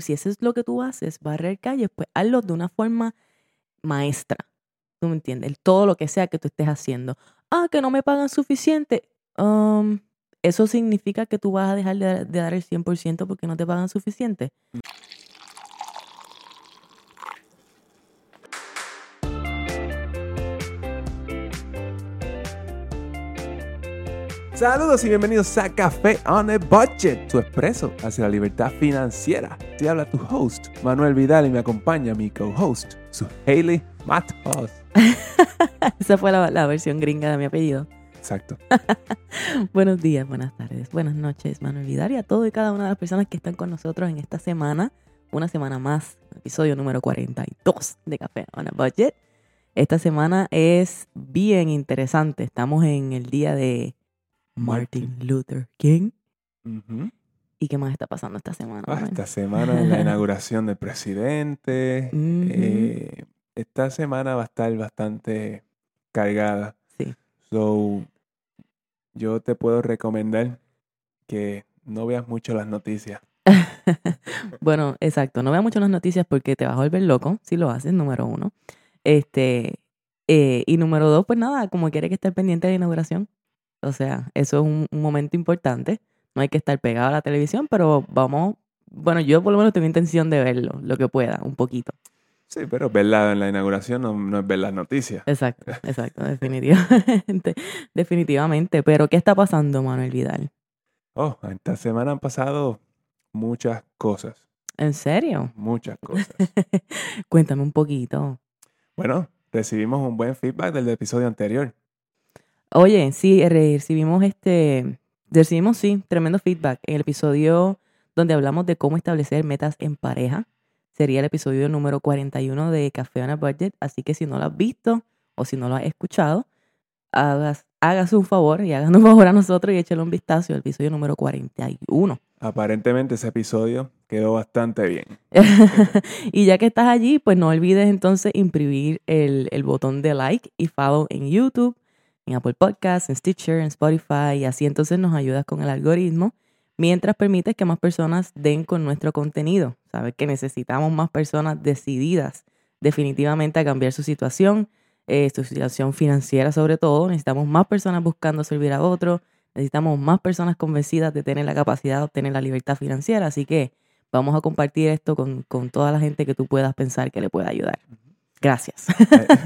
si eso es lo que tú haces, barrer calles, pues hazlo de una forma maestra. ¿Tú me entiendes? Todo lo que sea que tú estés haciendo. Ah, que no me pagan suficiente. Um, ¿Eso significa que tú vas a dejar de, de dar el 100% porque no te pagan suficiente? Saludos y bienvenidos a Café on a Budget, tu expreso hacia la libertad financiera. Te habla tu host, Manuel Vidal, y me acompaña mi co-host, su Hailey Matos. Esa fue la, la versión gringa de mi apellido. Exacto. Buenos días, buenas tardes, buenas noches, Manuel Vidal, y a todo y cada una de las personas que están con nosotros en esta semana, una semana más, episodio número 42 de Café on a Budget. Esta semana es bien interesante. Estamos en el día de Martin Luther King. ¿Y qué más está pasando esta semana? Ah, esta semana la inauguración del presidente. Eh, esta semana va a estar bastante cargada. Sí. So, yo te puedo recomendar que no veas mucho las noticias. bueno, exacto. No veas mucho las noticias porque te vas a volver loco si lo haces, número uno. Este, eh, y número dos, pues nada, como quiere que estés pendiente de la inauguración. O sea, eso es un, un momento importante. No hay que estar pegado a la televisión, pero vamos, bueno, yo por lo menos tengo intención de verlo, lo que pueda, un poquito. Sí, pero verla en la inauguración no, no es ver las noticias. Exacto, exacto, definitivamente, definitivamente. Pero, ¿qué está pasando, Manuel Vidal? Oh, esta semana han pasado muchas cosas. ¿En serio? Muchas cosas. Cuéntame un poquito. bueno, recibimos un buen feedback del episodio anterior. Oye, sí, re- recibimos este, recibimos sí, tremendo feedback en el episodio donde hablamos de cómo establecer metas en pareja. Sería el episodio número 41 de Café on a Budget, así que si no lo has visto o si no lo has escuchado, hagas, hagas un favor y hagan un favor a nosotros y échale un vistazo al episodio número 41. Aparentemente ese episodio quedó bastante bien. y ya que estás allí, pues no olvides entonces imprimir el, el botón de like y follow en YouTube, en Apple Podcasts, en Stitcher, en Spotify, y así entonces nos ayudas con el algoritmo, mientras permites que más personas den con nuestro contenido. Sabes que necesitamos más personas decididas definitivamente a cambiar su situación, eh, su situación financiera sobre todo. Necesitamos más personas buscando servir a otros, necesitamos más personas convencidas de tener la capacidad de obtener la libertad financiera, así que vamos a compartir esto con, con toda la gente que tú puedas pensar que le pueda ayudar. Gracias.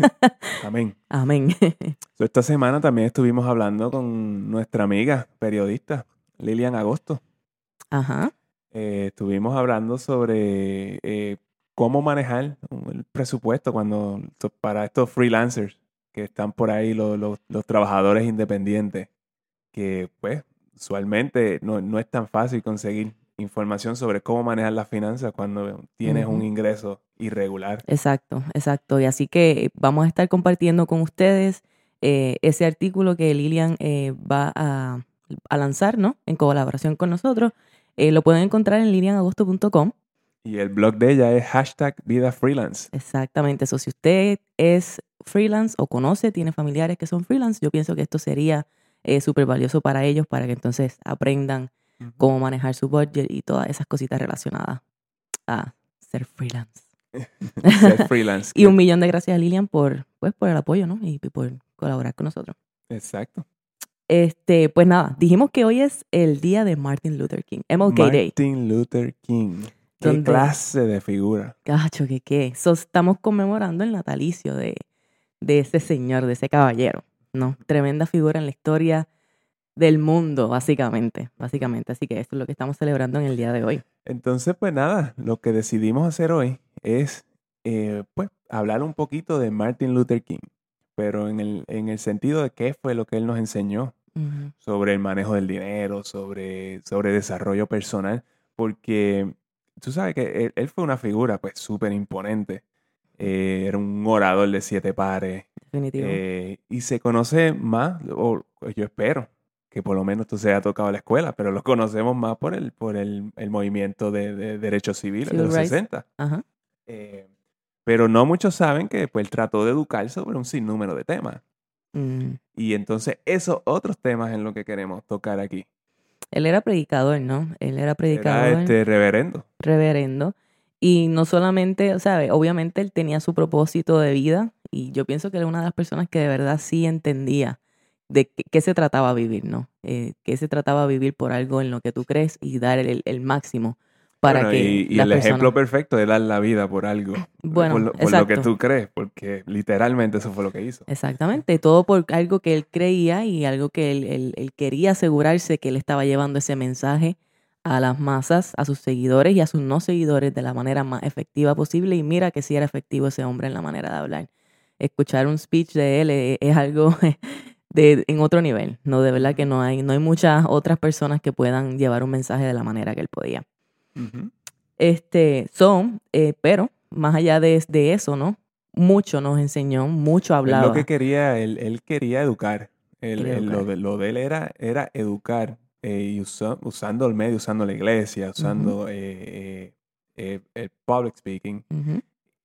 Amén. Amén. Esta semana también estuvimos hablando con nuestra amiga periodista Lilian Agosto. Ajá. Eh, estuvimos hablando sobre eh, cómo manejar el presupuesto cuando para estos freelancers que están por ahí, los, los- los trabajadores independientes, que pues usualmente no, no es tan fácil conseguir información sobre cómo manejar las finanzas cuando tienes un ingreso irregular. Exacto, exacto. Y así que vamos a estar compartiendo con ustedes eh, ese artículo que Lilian eh, va a, a lanzar, ¿no? En colaboración con nosotros. Eh, lo pueden encontrar en lilianagosto.com. Y el blog de ella es hashtag vida freelance. Exactamente. Eso, si usted es freelance o conoce, tiene familiares que son freelance, yo pienso que esto sería súper valioso para ellos para que entonces aprendan cómo manejar su budget y todas esas cositas relacionadas a ser freelance. Freelance. Y un millón de gracias a Lilian por, pues, por el apoyo, ¿no? Y por colaborar con nosotros. Exacto. Este, pues nada, dijimos que hoy es el día de Martin Luther King, MLK Day. Martin Luther King. Qué clase de figura. Cacho, que qué. So, estamos conmemorando el natalicio de, de ese señor, de ese caballero, ¿no? Tremenda figura en la historia del mundo, básicamente, básicamente. Así que esto es lo que estamos celebrando en el día de hoy. Entonces, pues nada, lo que decidimos hacer hoy es, eh, pues, hablar un poquito de Martin Luther King, pero en el, en el sentido de qué fue lo que él nos enseñó sobre el manejo del dinero, sobre, sobre desarrollo personal, porque tú sabes que él, él fue una figura, pues, súper imponente. Eh, era un orador de siete pares, Definitivo. eh, y se conoce más, o yo espero, que por lo menos tú se haya tocado la escuela, pero lo conocemos más por el, por el, el movimiento de, de derechos civiles de Civil los rights. 60. Ajá. Eh, pero no muchos saben que pues, él trató de educar sobre un sinnúmero de temas. Mm. Y entonces esos otros temas en lo que queremos tocar aquí. Él era predicador, ¿no? Él era Era predicador, este reverendo. reverendo. Y no solamente, o sea, obviamente él tenía su propósito de vida y yo pienso que era una de las personas que de verdad sí entendía de qué, se trataba vivir, ¿no? Eh, qué se trataba vivir por algo en lo que tú crees y dar el, el máximo para que y, y el ejemplo perfecto de dar la vida por algo, bueno, por, lo, que tú crees, porque literalmente eso fue lo que hizo. Exactamente, todo por algo que él creía y algo que él, él, quería asegurarse que él estaba llevando ese mensaje a las masas, a sus seguidores y a sus no seguidores de la manera más efectiva posible. Y mira que sí era efectivo ese hombre en la manera de hablar. Escuchar un speech de él es, es algo de, en otro nivel. No, de verdad que no hay, no hay muchas otras personas que puedan llevar un mensaje de la manera que él podía. Este, son, eh, pero más allá de, de, eso, ¿no? Mucho nos enseñó, mucho hablaba. lo que quería, él, él quería educar. lo, de, lo de él era, era educar, eh, usando el medio, usando la iglesia, usando eh, el public speaking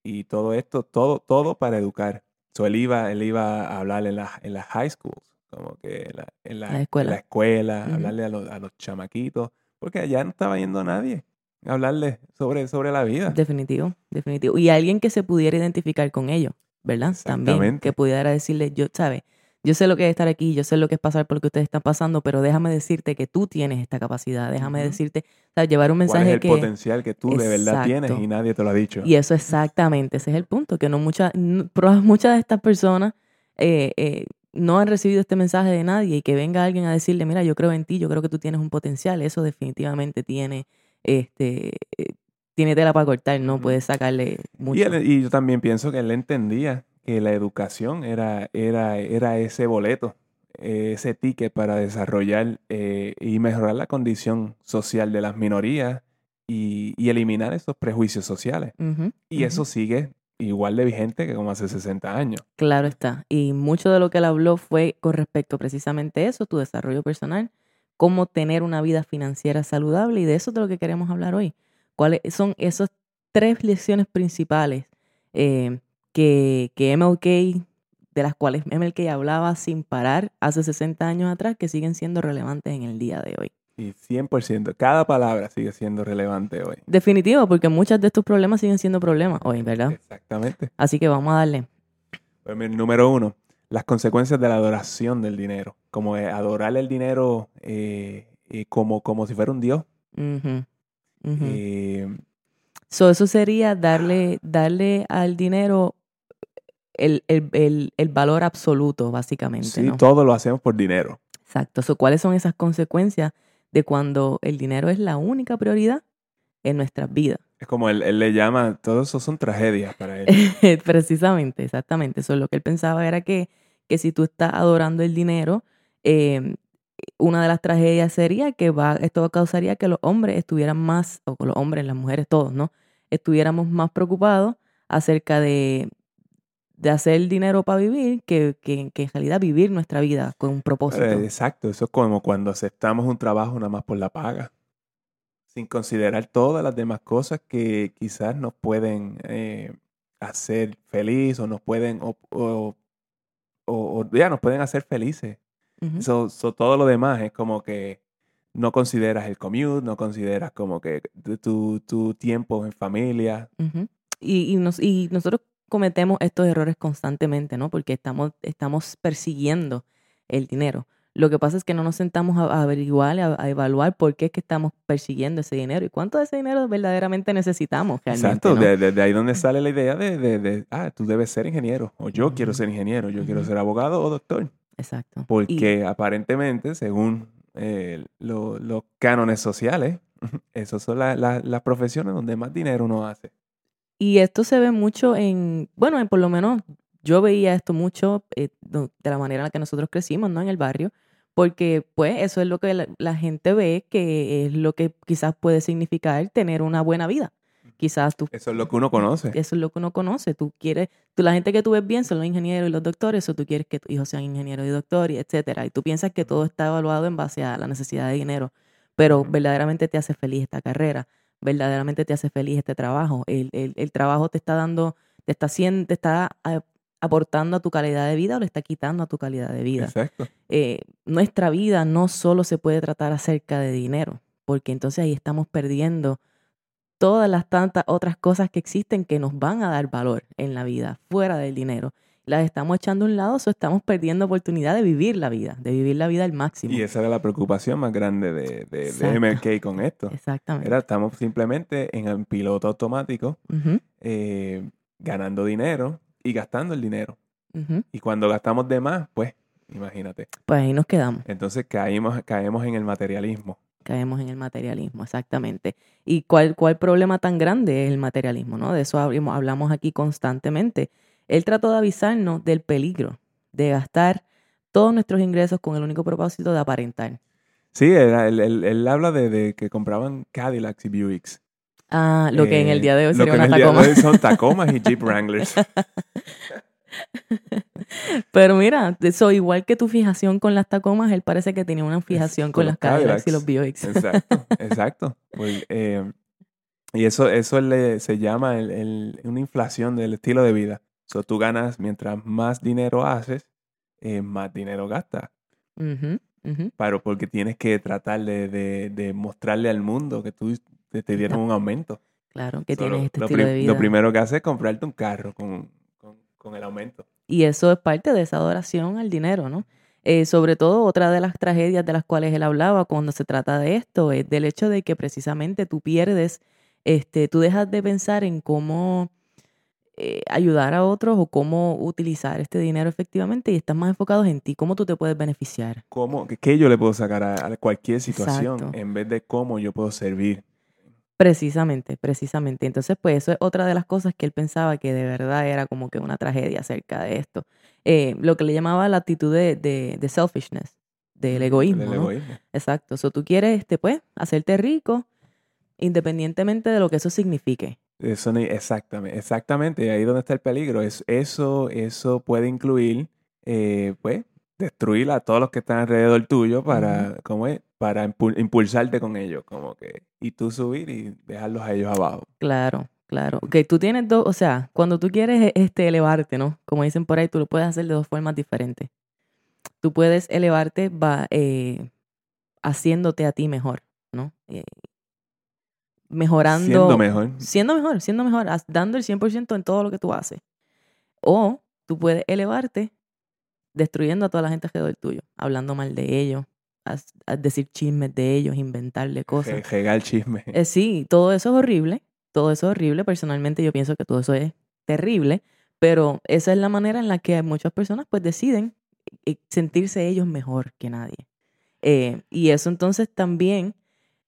y todo esto, todo, todo para educar. So, él, iba, él iba a hablar en las en la high schools, como que en la, en la, escuela, la escuela hablarle a los, a los chamaquitos, porque allá no estaba yendo nadie hablarle sobre, sobre la vida. Definitivo, definitivo. Y alguien que se pudiera identificar con ellos, ¿verdad? También, que pudiera decirle, yo, ¿sabes? Yo sé lo que es estar aquí, yo sé lo que es pasar por lo que ustedes están pasando, pero déjame decirte que tú tienes esta capacidad, déjame decirte, ¿sabes? llevar un mensaje ¿Cuál es el potencial que tú de verdad tienes y nadie te lo ha dicho. Y eso exactamente, ese es el punto, que no muchas, muchas de estas personas eh, eh, no han recibido este mensaje de nadie y que venga alguien a decirle, mira, yo creo en ti, yo creo que tú tienes un potencial, eso definitivamente tiene este, eh, tiene tela para cortar, no puede sacarle mucho. Y, yo también pienso que él entendía que la educación era, era, era ese boleto, ese ticket para desarrollar eh, y mejorar la condición social de las minorías y, eliminar esos prejuicios sociales. y eso sigue igual de vigente que como hace 60 años. Claro está. Y mucho de lo que él habló fue con respecto precisamente a eso, tu desarrollo personal, cómo tener una vida financiera saludable y de eso es de lo que queremos hablar hoy. ¿Cuáles son esas tres lecciones principales eh, que, que MLK, de las cuales MLK hablaba sin parar hace 60 años atrás, que siguen siendo relevantes en el día de hoy? Y 100%, cada palabra sigue siendo relevante hoy. Definitivo, porque muchos de estos problemas siguen siendo problemas hoy, ¿verdad? Exactamente. Así que vamos a darle. Pues, número uno, las consecuencias de la adoración del dinero, como adorar el dinero eh, eh, como, como si fuera un dios. Eh, eso sería darle, darle al dinero el, valor absoluto, básicamente. Sí, todo lo hacemos por dinero. Exacto. ¿Cuáles son esas consecuencias de cuando el dinero es la única prioridad en nuestras vidas? Es como él, él, le llama, todo eso son tragedias para él. Precisamente, exactamente. Eso lo que él pensaba era que que si tú estás adorando el dinero, em, una de las tragedias sería que va, esto causaría que los hombres estuvieran más, o los hombres, las mujeres, todos, ¿no? Estuviéramos más preocupados acerca de, de hacer el dinero para vivir que, que, en realidad vivir nuestra vida con un propósito. exacto, eso es como cuando aceptamos un trabajo nada más por la paga, sin considerar todas las demás cosas que quizás nos pueden eh, hacer feliz o nos pueden ya nos pueden hacer felices. todo lo demás es como que no consideras el commute, no consideras como que tu, tu tiempo en familia. y, y, nos, y nosotros cometemos estos errores constantemente, ¿no? Porque estamos, estamos persiguiendo el dinero. Lo que pasa es que no nos sentamos a, averiguar, a, evaluar por qué es que estamos persiguiendo ese dinero y cuánto de ese dinero verdaderamente necesitamos. Exacto, desde de, ahí donde sale la idea de, de, ah, tú debes ser ingeniero, o yo quiero ser ingeniero, yo quiero ser abogado o doctor. Exacto. Porque aparentemente, según eh, los cánones sociales, esas son las profesiones donde más dinero uno hace. Y esto se ve mucho en, bueno, en por lo menos yo veía esto mucho eh, de la manera en la que nosotros crecimos, ¿no? En el barrio, porque pues eso es lo que la, gente ve que es lo que quizás puede significar tener una buena vida. Quizás tú... Eso es lo que uno conoce. Eso es lo que uno conoce. Tú quieres, tú la gente que tú ves bien son los ingenieros y los doctores, o tú quieres que tus hijos sean ingenieros y doctores, etcétera. Y tú piensas que todo está evaluado en base a la necesidad de dinero, pero verdaderamente te hace feliz esta carrera, verdaderamente te hace feliz este trabajo. El, el, el trabajo te está dando, te está haciendo, te está ah, aportando a tu calidad de vida o le está quitando a tu calidad de vida. Exacto. Eh, nuestra vida no solo se puede tratar acerca de dinero, porque entonces ahí estamos perdiendo todas las tantas otras cosas que existen que nos van a dar valor en la vida, fuera del dinero. Las estamos echando a un lado, o estamos perdiendo oportunidad de vivir la vida, de vivir la vida al máximo. Y esa era la preocupación más grande de, de, de MLK con esto. Exactamente. Era, estamos simplemente en el piloto automático, eh, ganando dinero y gastando el dinero. Y cuando gastamos de más, pues, imagínate. Pues ahí nos quedamos. Entonces caímos, caemos en el materialismo. Caemos en el materialismo, exactamente. ¿Y cuál, cuál problema tan grande es el materialismo? ¿no? De eso hablamos aquí constantemente. Él trató de avisarnos del peligro de gastar todos nuestros ingresos con el único propósito de aparentar. Sí, él, él, habla de, que compraban Cadillacs y Buicks. Ah, lo que en el eh, día de hoy sería una Tacoma. son Tacomas y Jeep Wranglers. Pero mira, eso igual que tu fijación con las Tacomas, él parece que tenía una fijación con, las Cadillacs y los Buicks. Exacto, exacto. Pues, eh, y eso, eso se llama una inflación del estilo de vida. So, tú ganas, mientras más dinero haces, eh, más dinero gastas. Pero porque tienes que tratar de, mostrarle al mundo que tú te, dieron un aumento. Claro, que tienes este estilo de vida. Lo primero que haces es comprarte un carro con, con el aumento. Y eso es parte de esa adoración al dinero, ¿no? Eh, sobre todo, otra de las tragedias de las cuales él hablaba cuando se trata de esto es del hecho de que precisamente tú pierdes, este, tú dejas de pensar en cómo eh, ayudar a otros o cómo utilizar este dinero efectivamente y estás más enfocado en ti, cómo tú te puedes beneficiar. ¿Cómo, ¿Qué yo le puedo sacar a, cualquier situación en vez de cómo yo puedo servir? Precisamente, precisamente. Entonces, pues eso es otra de las cosas que él pensaba que de verdad era como que una tragedia acerca de esto. Eh, lo que le llamaba la actitud de, de, selfishness, del egoísmo. egoísmo. Exacto. O tú quieres, este, pues, hacerte rico independientemente de lo que eso signifique. Eso, exactamente, exactamente. Ahí donde está el peligro. Es, eso, eso puede incluir, eh, pues, destruir a todos los que están alrededor tuyo para, ¿cómo es? Para impulsarte con ellos, como que, y tú subir y dejarlos a ellos abajo. Claro, claro. Que tú tienes dos, o sea, cuando tú quieres este, elevarte, ¿no? Como dicen por ahí, tú lo puedes hacer de dos formas diferentes. Tú puedes elevarte va, eh, haciéndote a ti mejor, ¿no? Eh, mejorando. Siendo mejor. Siendo mejor, siendo mejor, dando el 100% en todo lo que tú haces. O tú puedes elevarte destruyendo a toda la gente alrededor tuyo, hablando mal de ellos, a, decir chismes de ellos, inventarle cosas. Regal chisme. Eh, sí, todo eso es horrible, todo eso es horrible. Personalmente yo pienso que todo eso es terrible, pero esa es la manera en la que muchas personas pues deciden eh, sentirse ellos mejor que nadie. Eh, y eso entonces también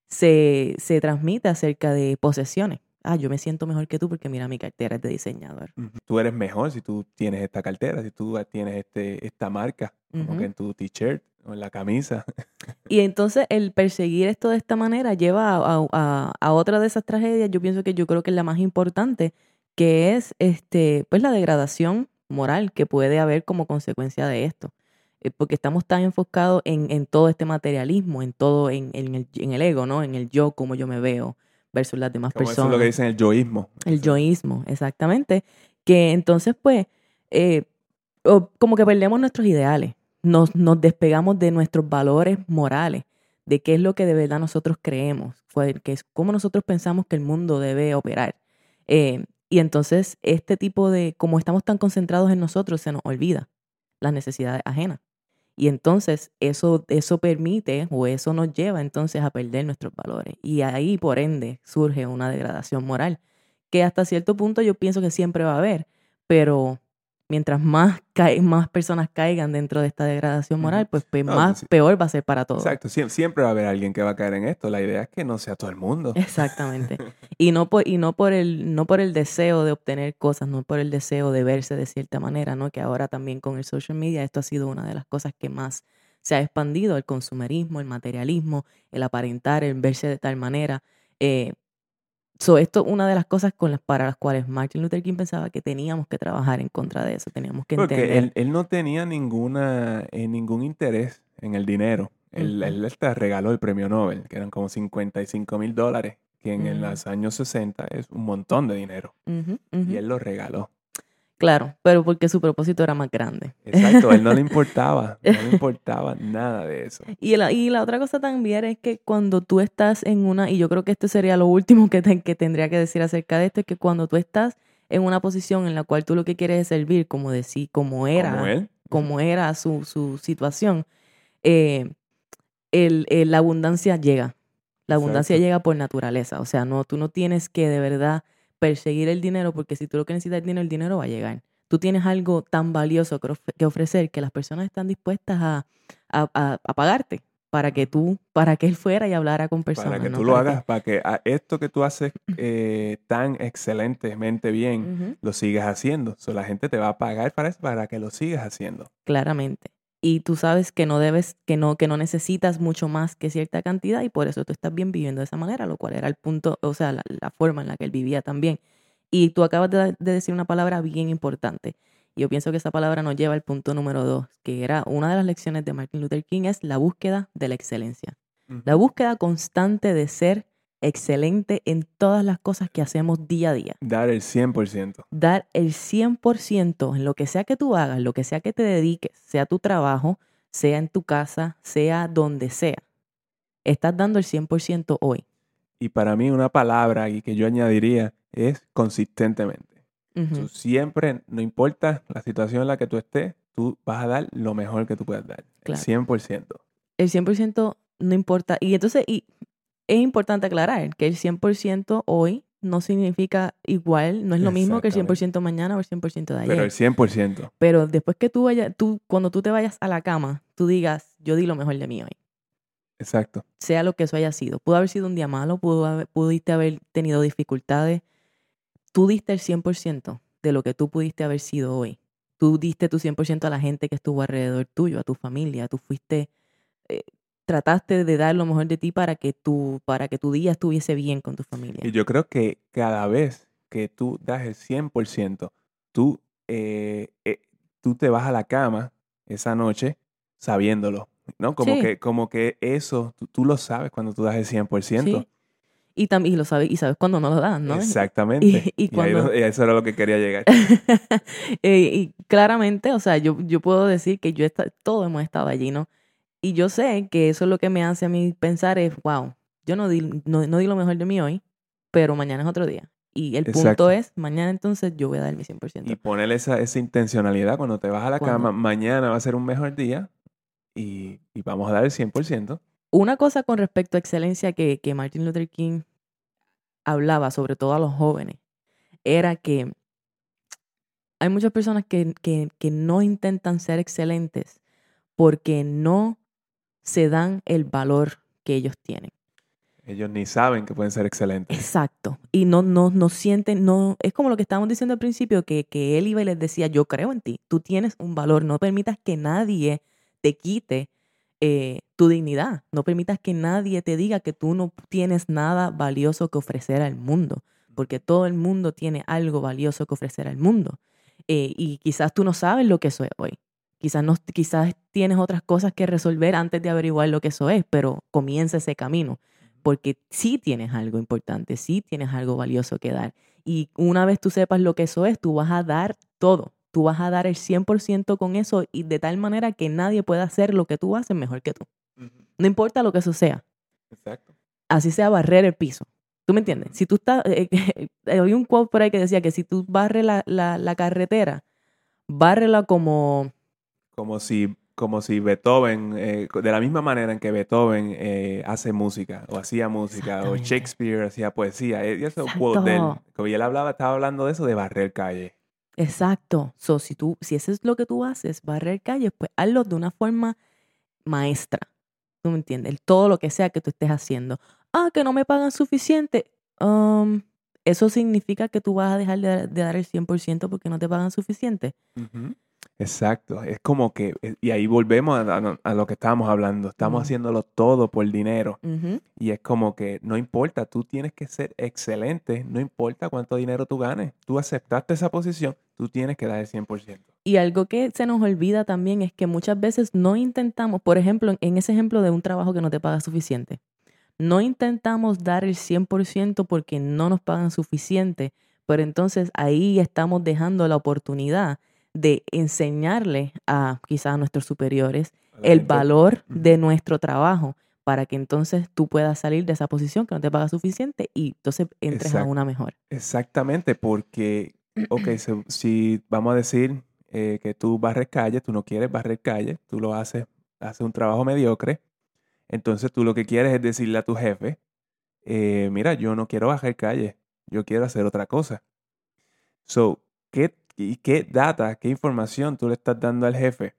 se, se transmite acerca de posesiones ah, yo me siento mejor que tú porque mira, mi cartera es de diseñador. Tú eres mejor si tú tienes esta cartera, si tú tienes este, esta marca, como que en tu t-shirt o en la camisa. Y entonces el perseguir esto de esta manera lleva a, a, otra de esas tragedias, yo pienso que yo creo que es la más importante, que es este, pues la degradación moral que puede haber como consecuencia de esto. Eh, porque estamos tan enfocados en, en todo este materialismo, en todo, en, en, el, en el ego, ¿no? En el yo, como yo me veo, versus las demás personas. Eso es lo que dicen el yoísmo. El yoísmo, exactamente. Que entonces, pues, eh, como que perdemos nuestros ideales, nos, nos despegamos de nuestros valores morales, de qué es lo que de verdad nosotros creemos, que es cómo nosotros pensamos que el mundo debe operar. Eh, y entonces, este tipo de, como estamos tan concentrados en nosotros, se nos olvida las necesidades ajenas. Y entonces eso, eso permite o eso nos lleva entonces a perder nuestros valores. Y ahí, por ende, surge una degradación moral, que hasta cierto punto yo pienso que siempre va a haber, pero mientras más, más personas caigan dentro de esta degradación moral, pues, más peor va a ser para todos. Exacto, siempre va a haber alguien que va a caer en esto. La idea es que no sea todo el mundo. Exactamente. y no por, y no por, el, no por el deseo de obtener cosas, no por el deseo de verse de cierta manera, ¿no? Que ahora también con el social media esto ha sido una de las cosas que más se ha expandido, el consumerismo, el materialismo, el aparentar, el verse de tal manera. Eh, So, esto es una de las cosas con las, para las cuales Martin Luther King pensaba que teníamos que trabajar en contra de eso, teníamos que Porque entender. Él, él no tenía ninguna, eh, ningún interés en el dinero. Él, él te regaló el premio Nobel, que eran como 55 mil dólares, que en, los años 60 es un montón de dinero. Y él lo regaló. Claro, pero porque su propósito era más grande. Exacto, a él no le importaba, no le importaba nada de eso. Y la, y la otra cosa también es que cuando tú estás en una, y yo creo que esto sería lo último que, te- que tendría que decir acerca de esto, es que cuando tú estás en una posición en la cual tú lo que quieres es servir, como decir, como era, Como él. como era su, su situación, eh, el- el- la abundancia llega. La abundancia Exacto. llega por naturaleza. O sea, no, tú no tienes que de verdad perseguir el dinero porque si tú lo que necesitas es dinero, el dinero va a llegar. Tú tienes algo tan valioso que, of- que ofrecer que las personas están dispuestas a, a- a- a pagarte para que tú, para que él fuera y hablara con personas. Para que ¿no? tú lo Para que- hagas, para que a- esto que tú haces eh, tan excelentemente bien, lo sigas haciendo. So, la gente te va a pagar para eso, para que lo sigas haciendo. claramente. Y tú sabes que no debes, que no, que no necesitas mucho más que cierta cantidad y por eso tú estás bien viviendo de esa manera, lo cual era el punto, o sea, la, la forma en la que él vivía también. Y tú acabas de, de decir una palabra bien importante. Yo pienso que esa palabra nos lleva al punto número dos, que era una de las lecciones de Martin Luther King, es la búsqueda de la excelencia. La búsqueda constante de ser excelente en todas las cosas que hacemos día a día. Dar el 100%. dar el 100% en lo que sea que tú hagas, lo que sea que te dediques, sea tu trabajo, sea en tu casa, sea donde sea. Estás dando el 100% hoy. Y para mí una palabra y que yo añadiría es consistentemente. Ujú. Tú siempre, no importa la situación en la que tú estés, tú vas a dar lo mejor que tú puedas dar. Claro. El 100%. El 100% no importa. Y entonces, y es importante aclarar que el 100% hoy no significa igual, no es lo mismo que el 100% mañana o el 100% de ayer. Pero el 100%. Pero después que tú vayas, tú, cuando tú te vayas a la cama, tú digas, yo di lo mejor de mí hoy. Exacto. sea lo que eso haya sido. Pudo haber sido un día malo, pudo haber- pudiste haber tenido dificultades. Tú diste el 100% de lo que tú pudiste haber sido hoy. Tú diste tu 100% a la gente que estuvo alrededor tuyo, a tu familia. Tú fuiste, eh, trataste de dar lo mejor de ti para que, tu, para que tu día estuviese bien con tu familia. Y yo creo que cada vez que tú das el 100%, tú, eh, eh, tú te vas a la cama esa noche sabiéndolo, ¿no? Como, Sí. que, como que eso, tú, tú lo sabes cuando tú das el 100%. Sí. Y también lo sabes, y sabes cuando no lo dan, ¿no? Exactamente. Y- y cuando- eso era lo que quería llegar. Eh, y claramente, o sea, yo, yo puedo decir que yo todos hemos estado allí, ¿no? Y yo sé que eso es lo que me hace a mí pensar es, wow, yo no di, no, no di lo mejor de mí hoy, pero mañana es otro día. Y el Exacto. punto es, mañana entonces yo voy a dar mi 100%. Y poner esa, esa intencionalidad cuando te vas a la cama, mañana va a ser un mejor día y, y vamos a dar el 100%. Una cosa con respecto a excelencia que, que Martin Luther King hablaba, sobre todo a los jóvenes, era que hay muchas personas que, que, que no intentan ser excelentes porque no se dan el valor que ellos tienen. Ellos ni saben que pueden ser excelentes. Exacto. Y no, no, no sienten, no, es como lo que estábamos diciendo al principio, que, que él iba y les decía, yo creo en ti, tú tienes un valor, no permitas que nadie te quite eh, tu dignidad, no permitas que nadie te diga que tú no tienes nada valioso que ofrecer al mundo, porque todo el mundo tiene algo valioso que ofrecer al mundo. Eh, y quizás tú no sabes lo que eso es hoy. Quizás, no, quizás tienes otras cosas que resolver antes de averiguar lo que eso es, pero comienza ese camino porque sí tienes algo importante, sí tienes algo valioso que dar. Y una vez tú sepas lo que eso es, tú vas a dar todo. Tú vas a dar el 100% con eso y de tal manera que nadie pueda hacer lo que tú haces mejor que tú. No importa lo que eso sea. Exacto. Así sea barrer el piso. ¿Tú me entiendes? Si tú estás... Eh, eh, oí un quote por ahí que decía que si tú barres la, la, la carretera, bárrela como... Como si, como si Beethoven, eh, de la misma manera en que Beethoven eh, hace música, o hacía música, o. Shakespeare hacía poesía. eh, Y eso quote de él. Exacto. Como él hablaba, estaba hablando de eso de barrer calle. Exacto. So, si, tú, si eso es lo que tú haces, barrer calles, pues hazlo de una forma maestra. ¿Tú me entiendes? Todo lo que sea que tú estés haciendo. Ah, que no me pagan suficiente. Um, ¿Eso significa que tú vas a dejar de, de dar el 100% porque no te pagan suficiente? Exacto. Es como que, eh, y ahí volvemos a, a- a lo que estábamos hablando. Estamos haciéndolo todo por dinero. Y es como que no importa, tú tienes que ser excelente, no importa cuánto dinero tú ganes. Tú aceptaste esa posición, tú tienes que dar el 100%. Y algo que se nos olvida también es que muchas veces no intentamos, por ejemplo, en ese ejemplo de un trabajo que no te paga suficiente, no intentamos dar el 100% porque no nos pagan suficiente, Pero entonces ahí estamos dejando la oportunidad de enseñarle a quizás a nuestros superiores el valor de nuestro trabajo para que entonces tú puedas salir de esa posición que no te paga suficiente y entonces entres a una mejor. Exactamente, porque, ok, si vamos a decir eh, que tú barres calle, tú no quieres barrer calle, tú lo haces, haces un trabajo mediocre, entonces tú lo que quieres es decirle a tu jefe, eh, mira, yo no quiero barrer calle, yo quiero hacer otra cosa. So, ¿qué, ¿qué data, qué información tú le estás dando al jefe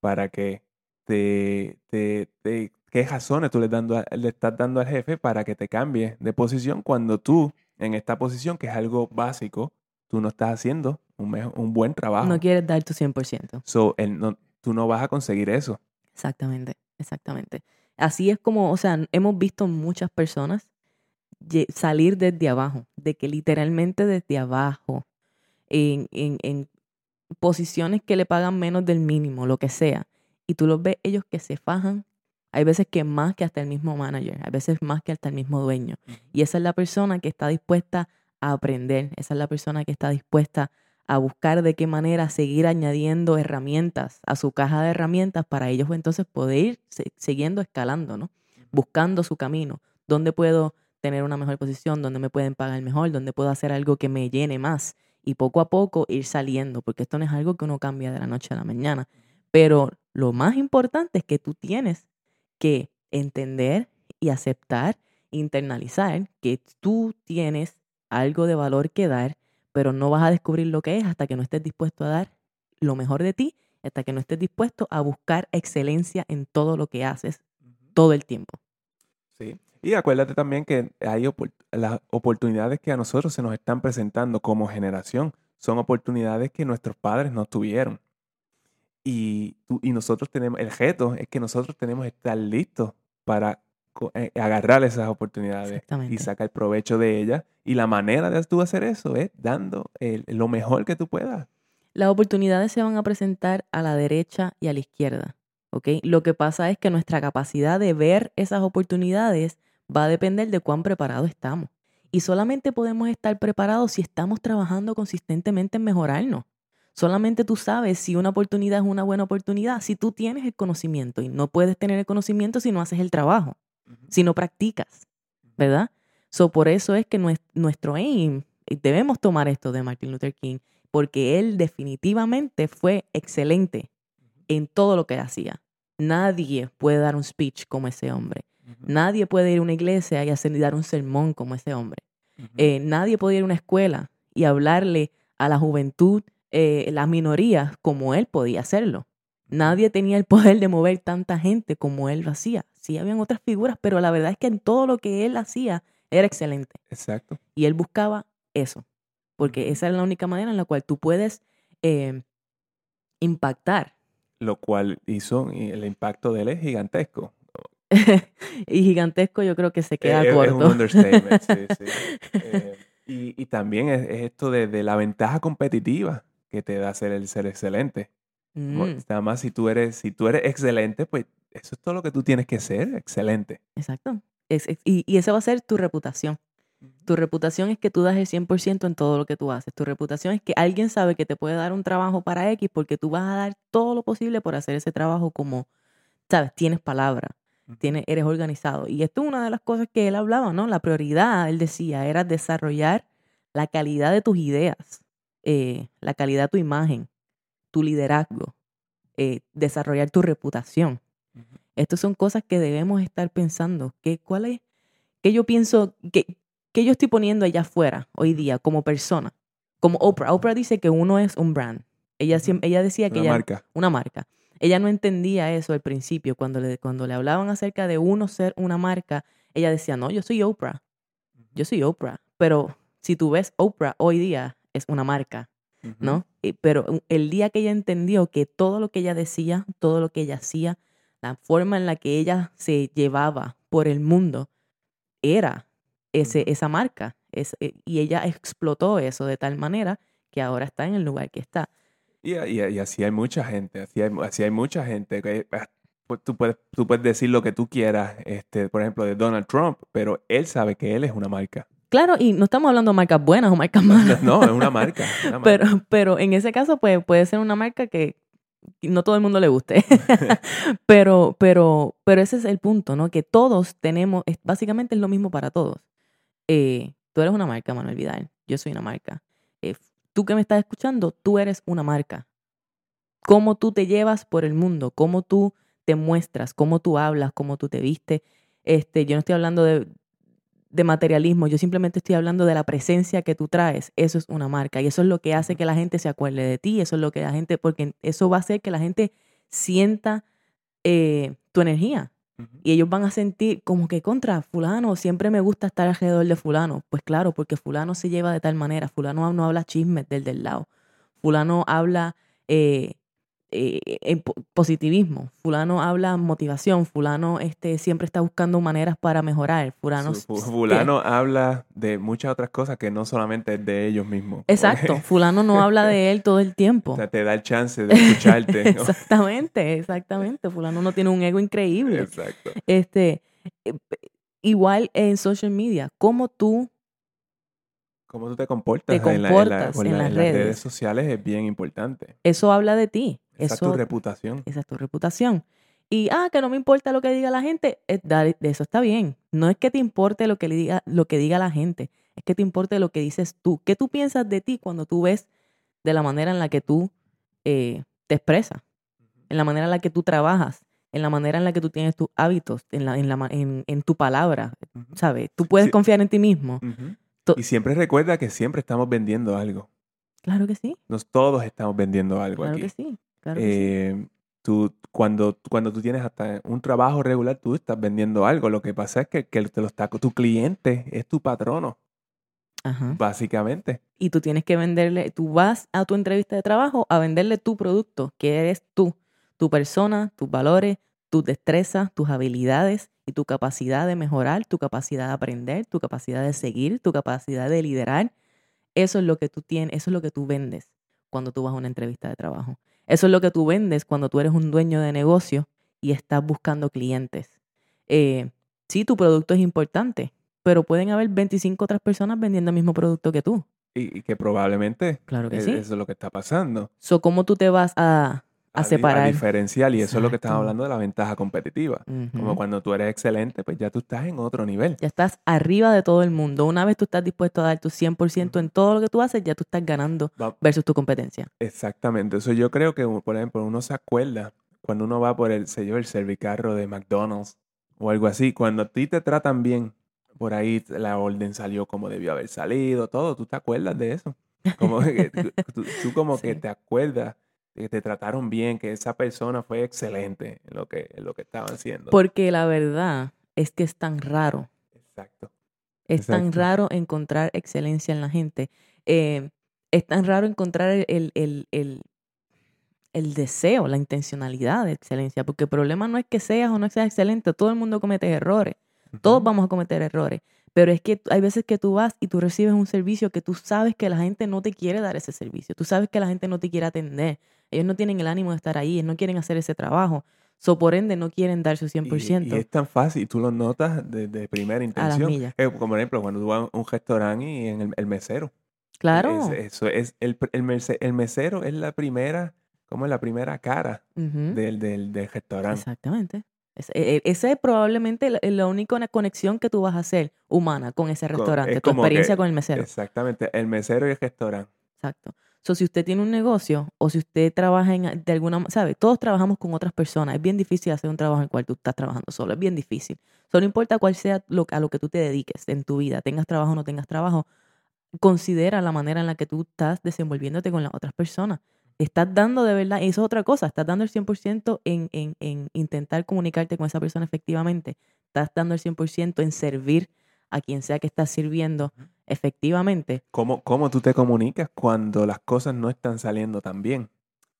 para que te, te, te qué razones tú le, dando, le estás dando al jefe para que te cambie de posición cuando tú, en esta posición, que es algo básico, tú no estás haciendo un, un buen trabajo. No quieres dar tu 100%. So, no, tú no vas a conseguir eso. Exactamente, exactamente. Así es como, o sea, hemos visto muchas personas salir desde abajo, de que literalmente desde abajo, en, en, en posiciones que le pagan menos del mínimo, lo que sea, y tú los ves ellos que se fajan hay veces que más que hasta el mismo manager, hay veces más que hasta el mismo dueño. Y esa es la persona que está dispuesta a aprender, esa es la persona que está dispuesta a buscar de qué manera seguir añadiendo herramientas a su caja de herramientas para ellos entonces poder ir siguiendo escalando, ¿no? Buscando su camino, dónde puedo tener una mejor posición, dónde me pueden pagar mejor, dónde puedo hacer algo que me llene más y poco a poco ir saliendo, porque esto no es algo que uno cambia de la noche a la mañana. Pero lo más importante es que tú tienes que entender y aceptar, internalizar que tú tienes algo de valor que dar, pero no vas a descubrir lo que es hasta que no estés dispuesto a dar lo mejor de ti, hasta que no estés dispuesto a buscar excelencia en todo lo que haces todo el tiempo. Sí, y acuérdate también que hay las oportunidades que a nosotros se nos están presentando como generación son oportunidades que nuestros padres no tuvieron. Y, y nosotros tenemos, el reto es que nosotros tenemos que estar listos para eh, agarrar esas oportunidades y sacar provecho de ellas. Y la manera de tú hacer eso es dando lo mejor que tú puedas. Las oportunidades se van a presentar a la derecha y a la izquierda. ¿okay? Lo que pasa es que nuestra capacidad de ver esas oportunidades va a depender de cuán preparados estamos. Y solamente podemos estar preparados si estamos trabajando consistentemente en mejorarnos. Solamente tú sabes si una oportunidad es una buena oportunidad, si tú tienes el conocimiento y no puedes tener el conocimiento si no haces el trabajo, si no practicas, ¿verdad? So, por eso es que nuestro aim, debemos tomar esto de Martin Luther King, porque él definitivamente fue excelente en todo lo que hacía. Nadie puede dar un speech como ese hombre. Nadie puede ir a una iglesia y hacer, dar un sermón como ese hombre. Eh, nadie puede ir a una escuela y hablarle a la juventud eh, las minorías como él podía hacerlo. Nadie tenía el poder de mover tanta gente como él lo hacía. Sí, habían otras figuras, pero la verdad es que en todo lo que él hacía era excelente. Exacto. Y él buscaba eso, porque esa es la única manera en la cual tú puedes eh, impactar. Lo cual hizo, el impacto de él es gigantesco. y gigantesco yo creo que se queda corto. Es un understatement, sí, sí. Eh, y, también es, esto de, de, la ventaja competitiva que te da ser el ser excelente. Mm. Nada más si tú eres, si tú eres excelente, pues eso es todo lo que tú tienes que ser, excelente. Exacto. y, y esa va a ser tu reputación. Tu reputación es que tú das el 100% en todo lo que tú haces. Tu reputación es que alguien sabe que te puede dar un trabajo para X porque tú vas a dar todo lo posible por hacer ese trabajo como, sabes, tienes palabra, tienes, eres organizado. Y esto es una de las cosas que él hablaba, ¿no? La prioridad, él decía, era desarrollar la calidad de tus ideas. Eh, la calidad de tu imagen, tu liderazgo, eh, desarrollar tu reputación. Estas son cosas que debemos estar pensando. ¿Qué, ¿Cuál es? ¿Qué yo pienso? ¿Qué, ¿Qué yo estoy poniendo allá afuera hoy día como persona? Como Oprah. Oprah dice que uno es un brand. Ella, ella decía que una ella... Marca. Una marca. Ella no entendía eso al principio. Cuando le, cuando le hablaban acerca de uno ser una marca, ella decía, no, yo soy Oprah. Yo soy Oprah. Pero si tú ves Oprah hoy día, es una marca, ¿no? pero el día que ella entendió que todo lo que ella decía, todo lo que ella hacía, la forma en la que ella se llevaba por el mundo, era ese, esa marca. Es, eh, y ella explotó eso de tal manera que ahora está en el lugar que está. Y, y, así hay mucha gente, así hay, así hay mucha gente. Que, ah, pues, tú, puedes, tú puedes decir lo que tú quieras, este, por ejemplo, de Donald Trump, pero él sabe que él es una marca. Claro, y no estamos hablando de marcas buenas o marcas malas. No, es una marca. una marca. Pero, pero en ese caso, pues puede ser una marca que no todo el mundo le guste. pero, pero, pero ese es el punto, ¿no? Que todos tenemos, es, básicamente es lo mismo para todos. Eh, tú eres una marca, Manuel Vidal. Yo soy una marca. Eh, tú que me estás escuchando, tú eres una marca. Cómo tú te llevas por el mundo, cómo tú te muestras, cómo tú hablas, cómo tú te vistes. Este, yo no estoy hablando de, de materialismo, yo simplemente estoy hablando de la presencia que tú traes. Eso es una marca y eso es lo que hace que la gente se acuerde de ti, eso es lo que la gente, porque eso va a hacer que la gente sienta eh, tu energía Y ellos van a sentir como que contra fulano, siempre me gusta estar alrededor de fulano. Pues claro, porque fulano se lleva de tal manera, fulano no habla chismes del del lado, fulano habla eh, eh, positivismo, fulano habla motivación, fulano este, siempre está buscando maneras para mejorar, fulano... Fulano habla de muchas otras cosas que no solamente es de ellos mismos. Exacto, fulano no habla de él todo el tiempo. O sea, te da el chance de escucharte. ¿no? Exactamente, exactamente. Fulano no tiene un ego increíble. Exacto. Este, eh, igual en social media, cómo tú, Cómo tú te comportas, Te en, la- en la- comportas por en la- las en las redes. redes. sociales es bien importante. eso habla de ti. Esa es tu reputación. esa es tu reputación. Y, ah, que no me importa lo que diga la gente, eh, de eso está bien. No es que te importe lo que, le diga, lo que diga la gente, es que te importe lo que dices tú. ¿Qué tú piensas de ti cuando tú ves de la manera en la que tú eh, te expresas, en la manera en la que tú trabajas, en la manera en la que tú tienes tus hábitos, en, la, en, la, ma- en, en tu palabra. ¿sabes? Tú puedes Sí. confiar en ti mismo. Y siempre recuerda que siempre estamos vendiendo algo. Claro que sí, Nos todos estamos vendiendo algo claro aquí. que sí, claro que sí. Eh, tú, cuando, cuando tú tienes hasta un trabajo regular, tú estás vendiendo algo. Lo que pasa es que, que te lo está, tu cliente es tu patrono, Ajá. básicamente. y tú tienes que venderle, tú vas a tu entrevista de trabajo a venderle tu producto, que eres tú, tu persona, tus valores, tus destrezas, tus habilidades y tu capacidad de mejorar, tu capacidad de aprender, tu capacidad de seguir, tu capacidad de liderar. Eso es lo que tú tienes, eso es lo que tú vendes cuando tú vas a una entrevista de trabajo. Eso es lo que tú vendes cuando tú eres un dueño de negocio y estás buscando clientes. Eh, sí, tu producto es importante, pero pueden haber 25 otras personas vendiendo el mismo producto que tú. Y, y que probablemente Claro que es- sí. eso es lo que está pasando. So, ¿Cómo tú te vas a, a separar? diferenciar. Y eso es lo que estamos hablando de la ventaja competitiva. Como cuando tú eres excelente, pues ya tú estás en otro nivel. Ya estás arriba de todo el mundo. Una vez tú estás dispuesto a dar tu 100% en todo lo que tú haces, ya tú estás ganando Va- versus tu competencia. Exactamente. Eso yo creo que, por ejemplo, uno se acuerda cuando uno va por el, sé yo, el servicarro de McDonald's o algo así. Cuando a ti te tratan bien, por ahí la orden salió como debió haber salido, todo. ¿Tú te acuerdas de eso? Como que tú, como que te acuerdas de que te trataron bien, que esa persona fue excelente en lo que, en lo que estaban haciendo. Porque la verdad es que es tan raro. Exacto. Es tan raro encontrar excelencia en la gente. Eh, es tan raro encontrar el, el, el, el- deseo, la intencionalidad de excelencia. Porque el problema no es que seas o no seas excelente. Todo el mundo comete errores. Todos vamos a cometer errores. Pero es que hay veces que tú vas y tú recibes un servicio que tú sabes que la gente no te quiere dar ese servicio. Tú sabes que la gente no te quiere atender. Ellos no tienen el ánimo de estar ahí. Ellos no quieren hacer ese trabajo. So, por ende, no quieren dar su Y- 100%. Y, es tan fácil, tú lo notas de, de primera intención. millas. Eh, como por ejemplo, cuando tú vas a un restaurante y en el, el mesero. claro. Es- eso es, el, el, mesero es la primera, como la primera cara del, del, del restaurante. Exactamente. Es- e- e- Esa es probablemente la, única conexión que tú vas a hacer humana con ese restaurante, es tu experiencia que- con el mesero. Exactamente, el mesero y el restaurante. Exacto. So, si usted tiene un negocio o si usted trabaja en, de alguna ¿sabe? Todos trabajamos con otras personas. Es bien difícil hacer un trabajo en el cual tú estás trabajando solo. Es bien difícil. Solo importa cuál sea lo, a lo que tú te dediques en tu vida, tengas trabajo o no tengas trabajo, considera la manera en la que tú estás desenvolviéndote con las otras personas. Estás dando de verdad, eso es otra cosa, estás dando el 100% en, en, en intentar comunicarte con esa persona efectivamente. Estás dando el 100% en servir a quien sea que estás sirviendo efectivamente. ¿Cómo, ¿Cómo tú te comunicas cuando las cosas no están saliendo tan bien?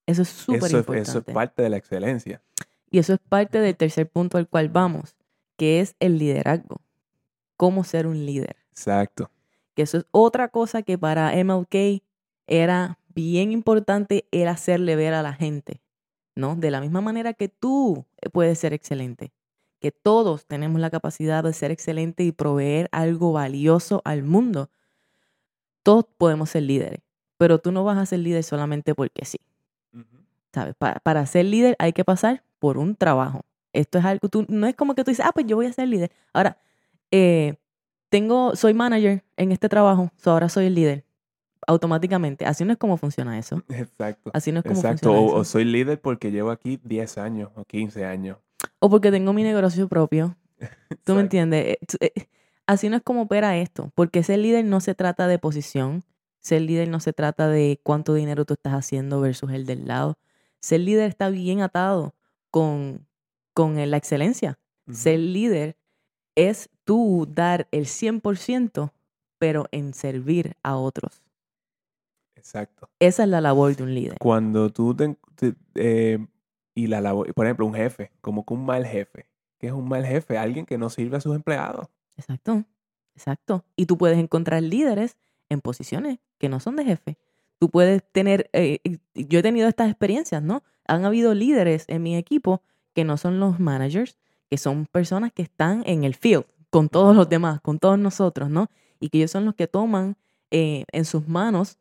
Eso es súper importante. eso es parte de la excelencia. Y eso es parte del tercer punto al cual vamos, que es el liderazgo. Cómo ser un líder. Exacto. Que eso es otra cosa que para MLK era bien importante, era hacerle ver a la gente, ¿no? De la misma manera que tú puedes ser excelente, que todos tenemos la capacidad de ser excelentes y proveer algo valioso al mundo, todos podemos ser líderes. Pero tú no vas a ser líder solamente porque sí. ¿Sabes? Para, para ser líder hay que pasar por un trabajo. Esto es algo, tú, no es como que tú dices, ah, pues yo voy a ser líder. Ahora, eh, tengo, soy manager en este trabajo, ahora soy el líder. Automáticamente. Así no es como funciona eso. Exacto. Así no es como Exacto. funciona O, eso. o soy líder porque llevo aquí 10 años o 15 años. O porque tengo mi negocio propio. ¿Tú me entiendes? Eh, eh, Así no es como opera esto. Porque ser líder no se trata de posición. Ser líder no se trata de cuánto dinero tú estás haciendo versus el del lado. Ser líder está bien atado con, con la excelencia. Ujú. Ser líder es tú dar el 100%, pero en servir a otros. Exacto. Esa es la labor de un líder. Cuando tú te, te- eh, y la labor, por ejemplo, un jefe, como que un mal jefe. ¿Qué es un mal jefe? Alguien que no sirve a sus empleados. Exacto, exacto. Y tú puedes encontrar líderes en posiciones que no son de jefe. Tú puedes tener, eh, yo he tenido estas experiencias, ¿no? Han habido líderes en mi equipo que no son los managers, que son personas que están en el field con todos los demás, con todos nosotros, ¿no? Y que ellos son los que toman eh, en sus manos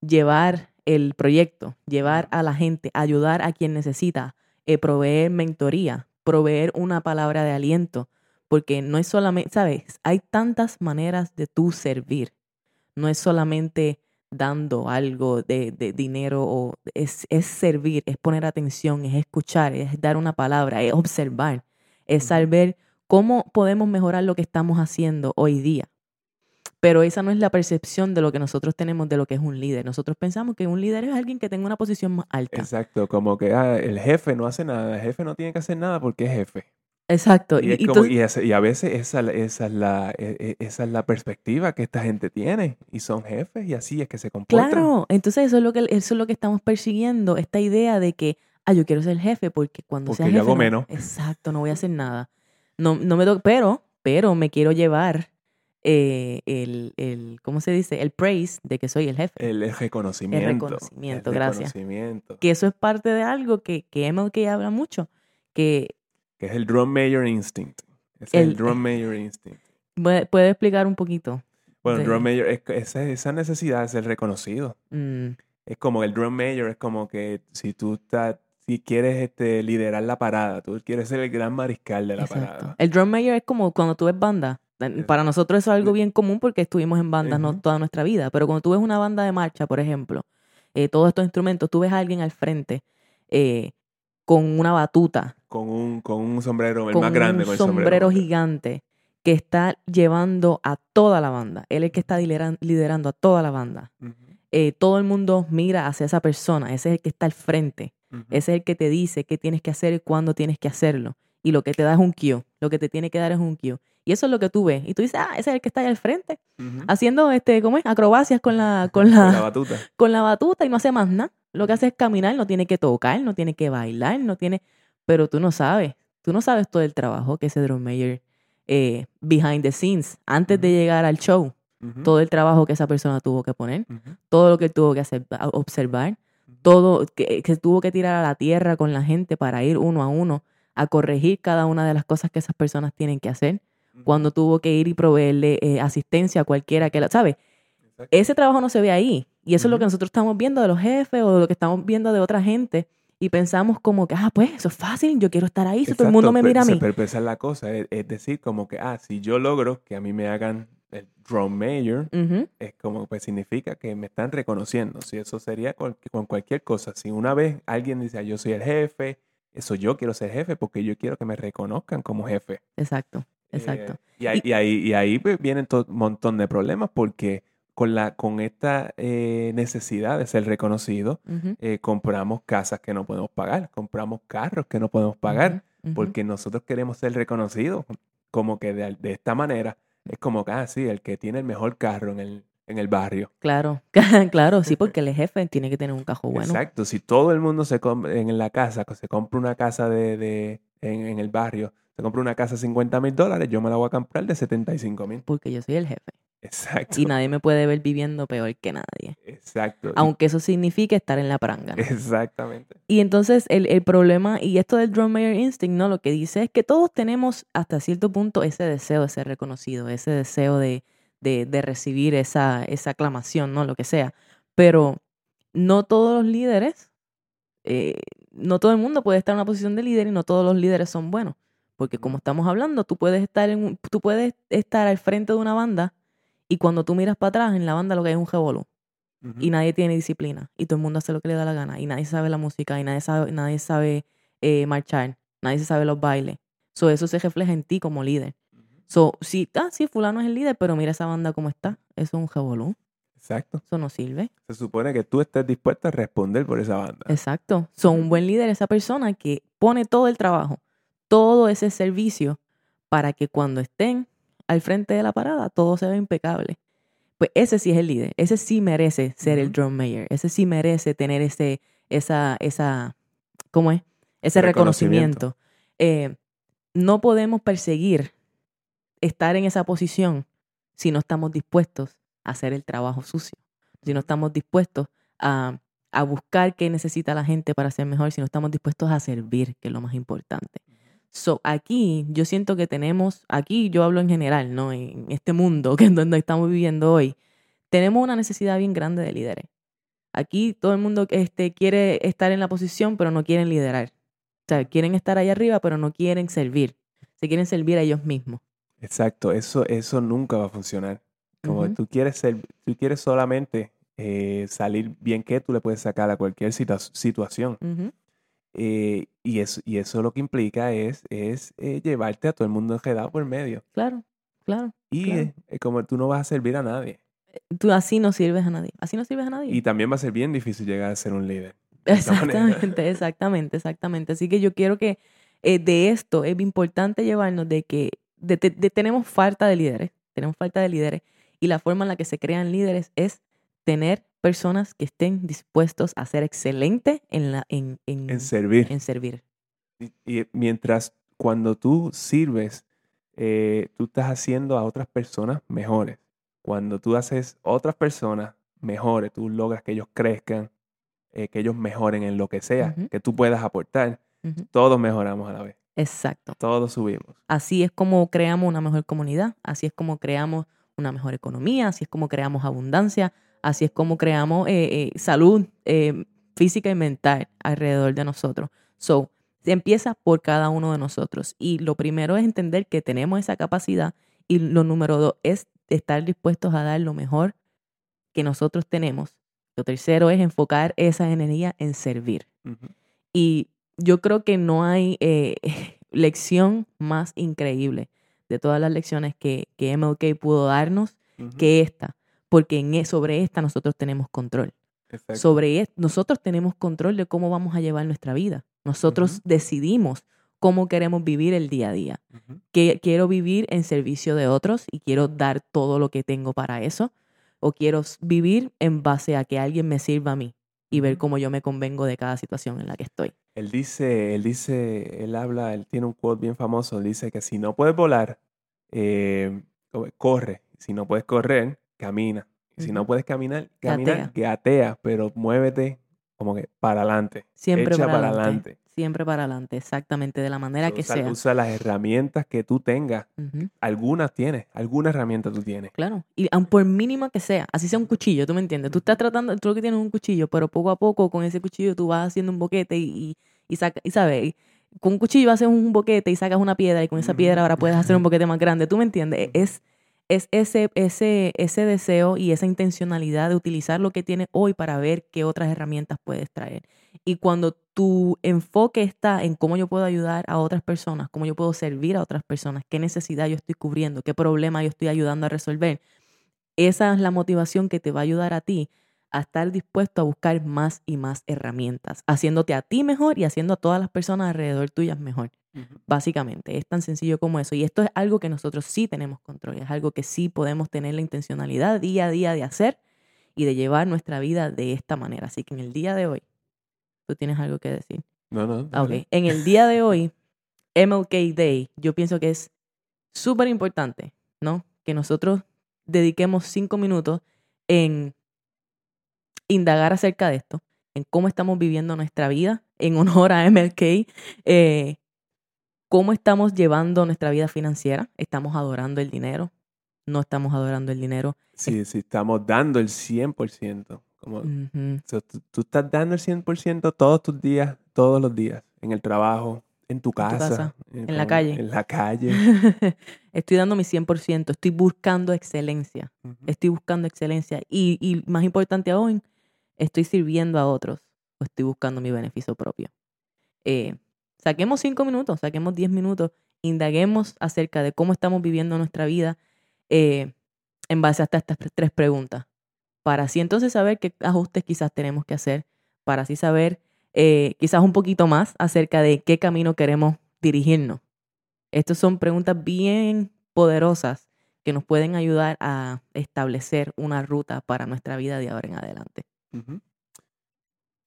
llevar el proyecto, llevar a la gente, ayudar a quien necesita, eh, proveer mentoría, proveer una palabra de aliento, porque no es solamente, ¿sabes? Hay tantas maneras de tú servir. No es solamente dando algo de, de dinero o es, es servir, es poner atención, es escuchar, es dar una palabra, es observar, es saber cómo podemos mejorar lo que estamos haciendo hoy día. Pero esa no es la percepción de lo que nosotros tenemos de lo que es un líder. Nosotros pensamos que un líder es alguien que tenga una posición más alta. Exacto. Como que ah, el jefe no hace nada. El jefe no tiene que hacer nada porque es jefe. Exacto. Y, Y, y como- tú- y ese- y a veces esa, esa, es la, e- e- esa es la perspectiva que esta gente tiene. Y son jefes y así es que se comportan. Claro, entonces eso es lo que eso es lo que estamos persiguiendo, esta idea de que, ah, yo quiero ser jefe porque cuando sea Porque yo jefe hago no- menos. exacto, no voy a hacer nada. No, no me toca, pero, pero me quiero llevar eh, el, el, ¿cómo se dice? El praise de que soy el jefe. El, el reconocimiento. el gracias. reconocimiento. Que eso es parte de algo que, que MLK habla mucho, que Que es el drum major instinct. Es el El- drum major instinct. puede, explicar un poquito. Bueno, el drum major, es, que esa, esa necesidad de ser reconocido. Mm, Es como el drum major, es como que si tú estás, si quieres este, liderar la parada, tú quieres ser el gran mariscal de la exacto. parada. El drum major es como cuando tú ves banda. Para nosotros eso es algo bien común porque estuvimos en bandas no toda nuestra vida. Pero cuando tú ves una banda de marcha, por ejemplo, eh, todos estos instrumentos, tú ves a alguien al frente eh, con una batuta, Con un, con un sombrero, el con más grande, un con el sombrero gigante que está llevando a toda la banda. Él es el que está lideran- liderando a toda la banda. Eh, todo el mundo mira hacia esa persona. Ese es el que está al frente. Ese es el que te dice qué tienes que hacer y cuándo tienes que hacerlo. Y lo que te da es un cue. Lo que te tiene que dar es un cue. Y eso es lo que tú ves. Y tú dices, ah, ese es el que está ahí al frente. Haciendo, este, ¿cómo es? Acrobacias con la, con Con la la, batuta. con la batuta y no hace más nada. Lo que hace es caminar, no tiene que tocar, no tiene que bailar, no tiene... Pero tú no sabes. Tú no sabes todo el trabajo que ese drum major eh, behind the scenes, antes de llegar al show. Todo el trabajo que esa persona tuvo que poner, todo lo que él tuvo que hacer, observar, todo que, que tuvo que tirar a la tierra con la gente para ir uno a uno a corregir cada una de las cosas que esas personas tienen que hacer. Cuando tuvo que ir y proveerle eh, asistencia a cualquiera que la, ¿sabes? Exacto. Ese trabajo no se ve ahí. Y eso es lo que nosotros estamos viendo de los jefes o lo que estamos viendo de otra gente. Y pensamos como que, ah, pues eso es fácil, yo quiero estar ahí, si todo el mundo me mira a mí. Pero esa es la cosa, es, es decir, como que, ah, si yo logro que a mí me hagan el drum major, Ujú, es como, pues significa que me están reconociendo. Si eso sería con, con cualquier cosa. Si una vez alguien dice, ah, yo soy el jefe, eso yo quiero ser jefe porque yo quiero que me reconozcan como jefe. Exacto, Eh, exacto. y, ahí, y ahí, y ahí pues, vienen un montón de problemas porque con, la, con esta eh, necesidad de ser reconocido, eh, compramos casas que no podemos pagar, compramos carros que no podemos pagar porque nosotros queremos ser reconocidos como que de, de esta manera es como que, ah, sí, el que tiene el mejor carro en el, en el barrio. Claro, claro, sí, porque el jefe tiene que tener un cajo bueno. Exacto, si todo el mundo se com- en la casa, se compra una casa de, de- en, en el barrio, se compra una casa de 50 mil dólares, yo me la voy a comprar de 75 mil. Porque yo soy el jefe. Exacto. Y nadie me puede ver viviendo peor que nadie. Exacto. Aunque eso signifique estar en la pranga. Exactamente. Y entonces el, el, problema, y esto del Drum Mayer Instinct, ¿no? Lo que dice es que todos tenemos hasta cierto punto ese deseo de ser reconocido, ese deseo de, de, de recibir esa, esa aclamación, ¿no? Lo que sea. Pero no todos los líderes, eh, no todo el mundo puede estar en una posición de líder y no todos los líderes son buenos. Porque como estamos hablando, tú puedes estar, en, tú puedes estar al frente de una banda y cuando tú miras para atrás, en la banda lo que hay es un revolú. Y nadie tiene disciplina. Y todo el mundo hace lo que le da la gana. Y nadie sabe la música. Y nadie sabe, nadie sabe eh, marchar. Nadie sabe los bailes. So, eso se refleja en ti como líder. So, sí, ah, sí, fulano es el líder, pero mira esa banda cómo está. Eso es un revolú. Exacto. Eso no sirve. Se supone que tú estés dispuesto a responder por esa banda. Exacto. Son un buen líder esa persona que pone todo el trabajo, todo ese servicio para que cuando estén al frente de la parada todo se vea impecable. Pues ese sí es el líder. Ese sí merece ser el drum mayor. Ese sí merece tener ese, esa, esa, ¿cómo es? Ese reconocimiento. Eh, no podemos perseguir estar en esa posición si no estamos dispuestos a hacer el trabajo sucio, si no estamos dispuestos a, a buscar qué necesita la gente para ser mejor, si no estamos dispuestos a servir, que es lo más importante. So, aquí yo siento que tenemos, aquí yo hablo en general, ¿no? En este mundo que es donde estamos viviendo hoy, tenemos una necesidad bien grande de líderes. Aquí todo el mundo este, quiere estar en la posición, pero no quieren liderar. O sea, quieren estar ahí arriba, pero no quieren servir. Se quieren servir a ellos mismos. Exacto, eso, eso nunca va a funcionar. Como tú quieres ser, tú quieres solamente eh, salir bien que tú le puedes sacar a cualquier situación. Eh, y, eso, y eso lo que implica es, es eh, llevarte a todo el mundo enredado por medio. Claro, claro. Y claro. como tú no vas a servir a nadie. Tú así no sirves a nadie. Así no sirves a nadie. Y también va a ser bien difícil llegar a ser un líder. Exactamente, exactamente, exactamente. Así que yo quiero que eh, de esto es importante llevarnos de que de, de, tenemos falta de líderes, tenemos falta de líderes y la forma en la que se crean líderes es tener personas que estén dispuestos a ser excelentes en, la, en, en, en servir. En servir. Y, y, mientras cuando tú sirves, eh, tú estás haciendo a otras personas mejores. Cuando tú haces otras personas mejores, tú logras que ellos crezcan, eh, que ellos mejoren en lo que sea, uh -huh. que tú puedas aportar. Uh -huh. Todos mejoramos a la vez. Exacto. Todos subimos. Así es como creamos una mejor comunidad, así es como creamos una mejor economía, así es como creamos abundancia, así es como creamos eh, eh, salud eh, física y mental alrededor de nosotros. So, empieza por cada uno de nosotros. Y lo primero es entender que tenemos esa capacidad y lo número dos es estar dispuestos a dar lo mejor que nosotros tenemos. Lo tercero es enfocar esa energía en servir. Uh -huh. Y yo creo que no hay eh, lección más increíble de todas las lecciones que, que MLK pudo darnos uh -huh. que esta, porque en, e, sobre esta nosotros tenemos control. Exacto. Sobre esto, nosotros tenemos control de cómo vamos a llevar nuestra vida. Nosotros uh -huh. decidimos cómo queremos vivir el día a día. Uh -huh. Que quiero vivir en servicio de otros y quiero dar todo lo que tengo para eso. O quiero vivir en base a que alguien me sirva a mí y ver cómo yo me convengo de cada situación en la que estoy. Él dice, él dice, él habla, él tiene un quote bien famoso, él dice que si no puedes volar, eh, corre. Si no puedes correr, camina. Uh -huh. Si no puedes caminar, camina, gatea, pero muévete como que para adelante. Siempre Echa para adelante. Siempre para adelante, exactamente, de la manera que usa, sea. Usa las herramientas que tú tengas. Uh -huh. Algunas tienes, alguna herramienta tú tienes. Claro, y aun por mínima que sea, así sea un cuchillo, tú me entiendes. Tú estás tratando, tú lo que tienes un cuchillo, pero poco a poco con ese cuchillo tú vas haciendo un boquete y, y, y, saca, y sabes, con un cuchillo haces un boquete y sacas una piedra y con esa piedra ahora puedes hacer un boquete más grande, tú me entiendes. Es, es ese, ese, ese deseo y esa intencionalidad de utilizar lo que tienes hoy para ver qué otras herramientas puedes traer. Y cuando tu enfoque está en cómo yo puedo ayudar a otras personas, cómo yo puedo servir a otras personas, qué necesidad yo estoy cubriendo, qué problema yo estoy ayudando a resolver, esa es la motivación que te va a ayudar a ti a estar dispuesto a buscar más y más herramientas, haciéndote a ti mejor y haciendo a todas las personas alrededor tuyas mejor. Uh -huh. Básicamente, es tan sencillo como eso. Y esto es algo que nosotros sí tenemos control, es algo que sí podemos tener la intencionalidad día a día de hacer y de llevar nuestra vida de esta manera. Así que en el día de hoy, ¿Tú tienes algo que decir? No, no. no ok. En el día de hoy, MLK Day, yo pienso que es súper importante, ¿no? Que nosotros dediquemos cinco minutos en indagar acerca de esto, en cómo estamos viviendo nuestra vida, en honor a MLK, eh, cómo estamos llevando nuestra vida financiera, estamos adorando el dinero, no estamos adorando el dinero. Sí, sí, estamos dando el 100%. Como, tú, estás dando el 100% todos tus días, todos los días, en el trabajo, en tu casa, en, la calle. En la calle. estoy dando mi 100%, estoy buscando excelencia, estoy buscando excelencia y, y, más importante aún, estoy sirviendo a otros o estoy buscando mi beneficio propio. Eh, saquemos cinco minutos, saquemos diez minutos, indaguemos acerca de cómo estamos viviendo nuestra vida eh, en base a estas tres preguntas, para así entonces saber qué ajustes quizás tenemos que hacer, para así saber eh, quizás un poquito más acerca de qué camino queremos dirigirnos. Estas son preguntas bien poderosas que nos pueden ayudar a establecer una ruta para nuestra vida de ahora en adelante.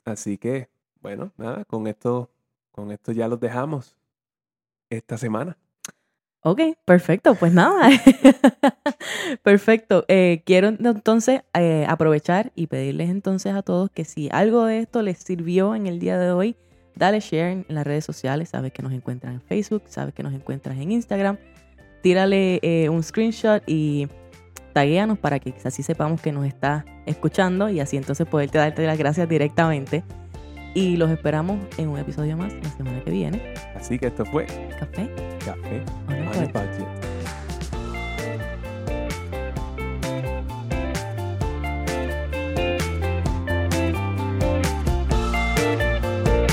Así que, bueno, nada, con esto, con esto ya los dejamos esta semana. Ok, perfecto, pues nada. perfecto. Eh, quiero entonces eh, aprovechar y pedirles entonces a todos que si algo de esto les sirvió en el día de hoy, dale share en las redes sociales. Sabes que nos encuentran en Facebook, sabes que nos encuentras en Instagram. Tírale eh, un screenshot y taguéanos para que así sepamos que nos está escuchando y así entonces poderte darte las gracias directamente. Y los esperamos en un episodio más la semana que viene. Así que esto fue Café. Café on a budget.